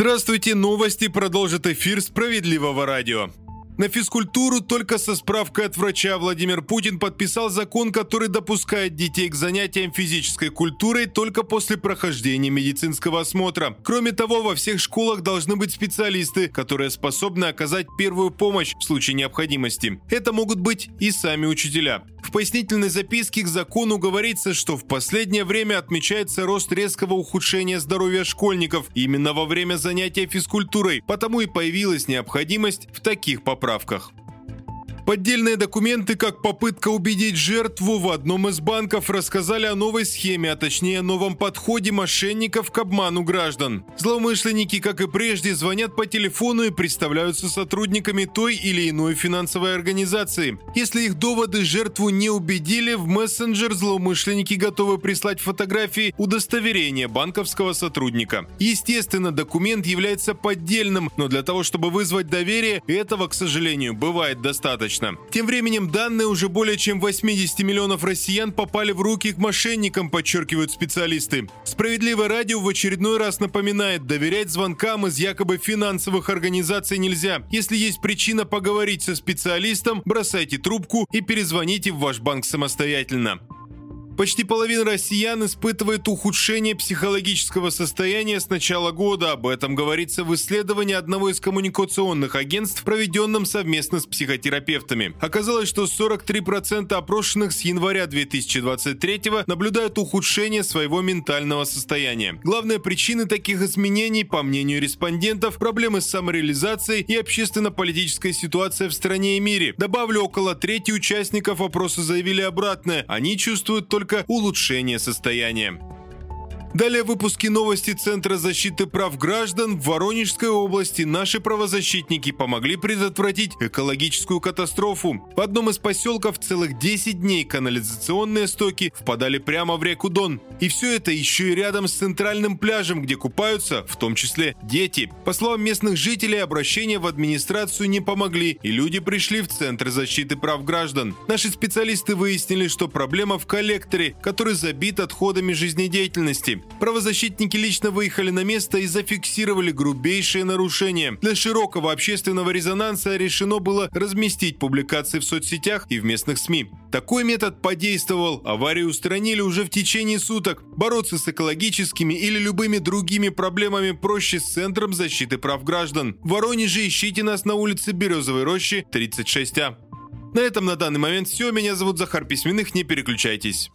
Здравствуйте, новости продолжит эфир «Справедливого радио». На физкультуру только со справкой от врача Владимир Путин подписал закон, который допускает детей к занятиям физической культурой только после прохождения медицинского осмотра. Кроме того, во всех школах должны быть специалисты, которые способны оказать первую помощь в случае необходимости. Это могут быть и сами учителя. В пояснительной записке к закону говорится, что в последнее время отмечается рост резкого ухудшения здоровья школьников именно во время занятия физкультурой, потому и появилась необходимость в таких поправках. Поддельные документы, как попытка убедить жертву в одном из банков, рассказали о новой схеме, а точнее о новом подходе мошенников к обману граждан. Злоумышленники, как и прежде, звонят по телефону и представляются сотрудниками той или иной финансовой организации. Если их доводы жертву не убедили, в мессенджер злоумышленники готовы прислать фотографии удостоверения банковского сотрудника. Естественно, документ является поддельным, но для того, чтобы вызвать доверие, этого, к сожалению, бывает достаточно достаточно. Тем временем данные уже более чем 80 миллионов россиян попали в руки к мошенникам, подчеркивают специалисты. Справедливое радио в очередной раз напоминает, доверять звонкам из якобы финансовых организаций нельзя. Если есть причина поговорить со специалистом, бросайте трубку и перезвоните в ваш банк самостоятельно. Почти половина россиян испытывает ухудшение психологического состояния с начала года. Об этом говорится в исследовании одного из коммуникационных агентств, проведенном совместно с психотерапевтами. Оказалось, что 43% опрошенных с января 2023 наблюдают ухудшение своего ментального состояния. Главные причины таких изменений, по мнению респондентов, проблемы с самореализацией и общественно-политическая ситуация в стране и мире. Добавлю, около трети участников опроса заявили обратное. Они чувствуют только только улучшение состояния. Далее выпуски новости Центра защиты прав граждан в Воронежской области наши правозащитники помогли предотвратить экологическую катастрофу. В одном из поселков целых 10 дней канализационные стоки впадали прямо в реку Дон. И все это еще и рядом с центральным пляжем, где купаются, в том числе, дети. По словам местных жителей, обращения в администрацию не помогли, и люди пришли в Центр защиты прав граждан. Наши специалисты выяснили, что проблема в коллекторе, который забит отходами жизнедеятельности. Правозащитники лично выехали на место и зафиксировали грубейшие нарушения. Для широкого общественного резонанса решено было разместить публикации в соцсетях и в местных СМИ. Такой метод подействовал, аварию устранили уже в течение суток. Бороться с экологическими или любыми другими проблемами проще с Центром защиты прав граждан. В Воронеже ищите нас на улице Березовой рощи, 36А. На этом на данный момент все. Меня зовут Захар Письменных, не переключайтесь.